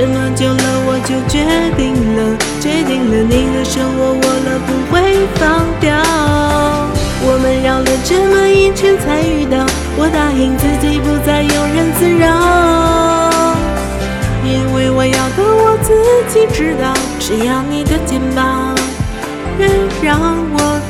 这么久了，我就决定了，决定了你的手我握了不会放掉。我们绕了这么一圈才遇到，我答应自己不再庸人自扰。因为我要的我自己知道，只要你的肩膀愿让我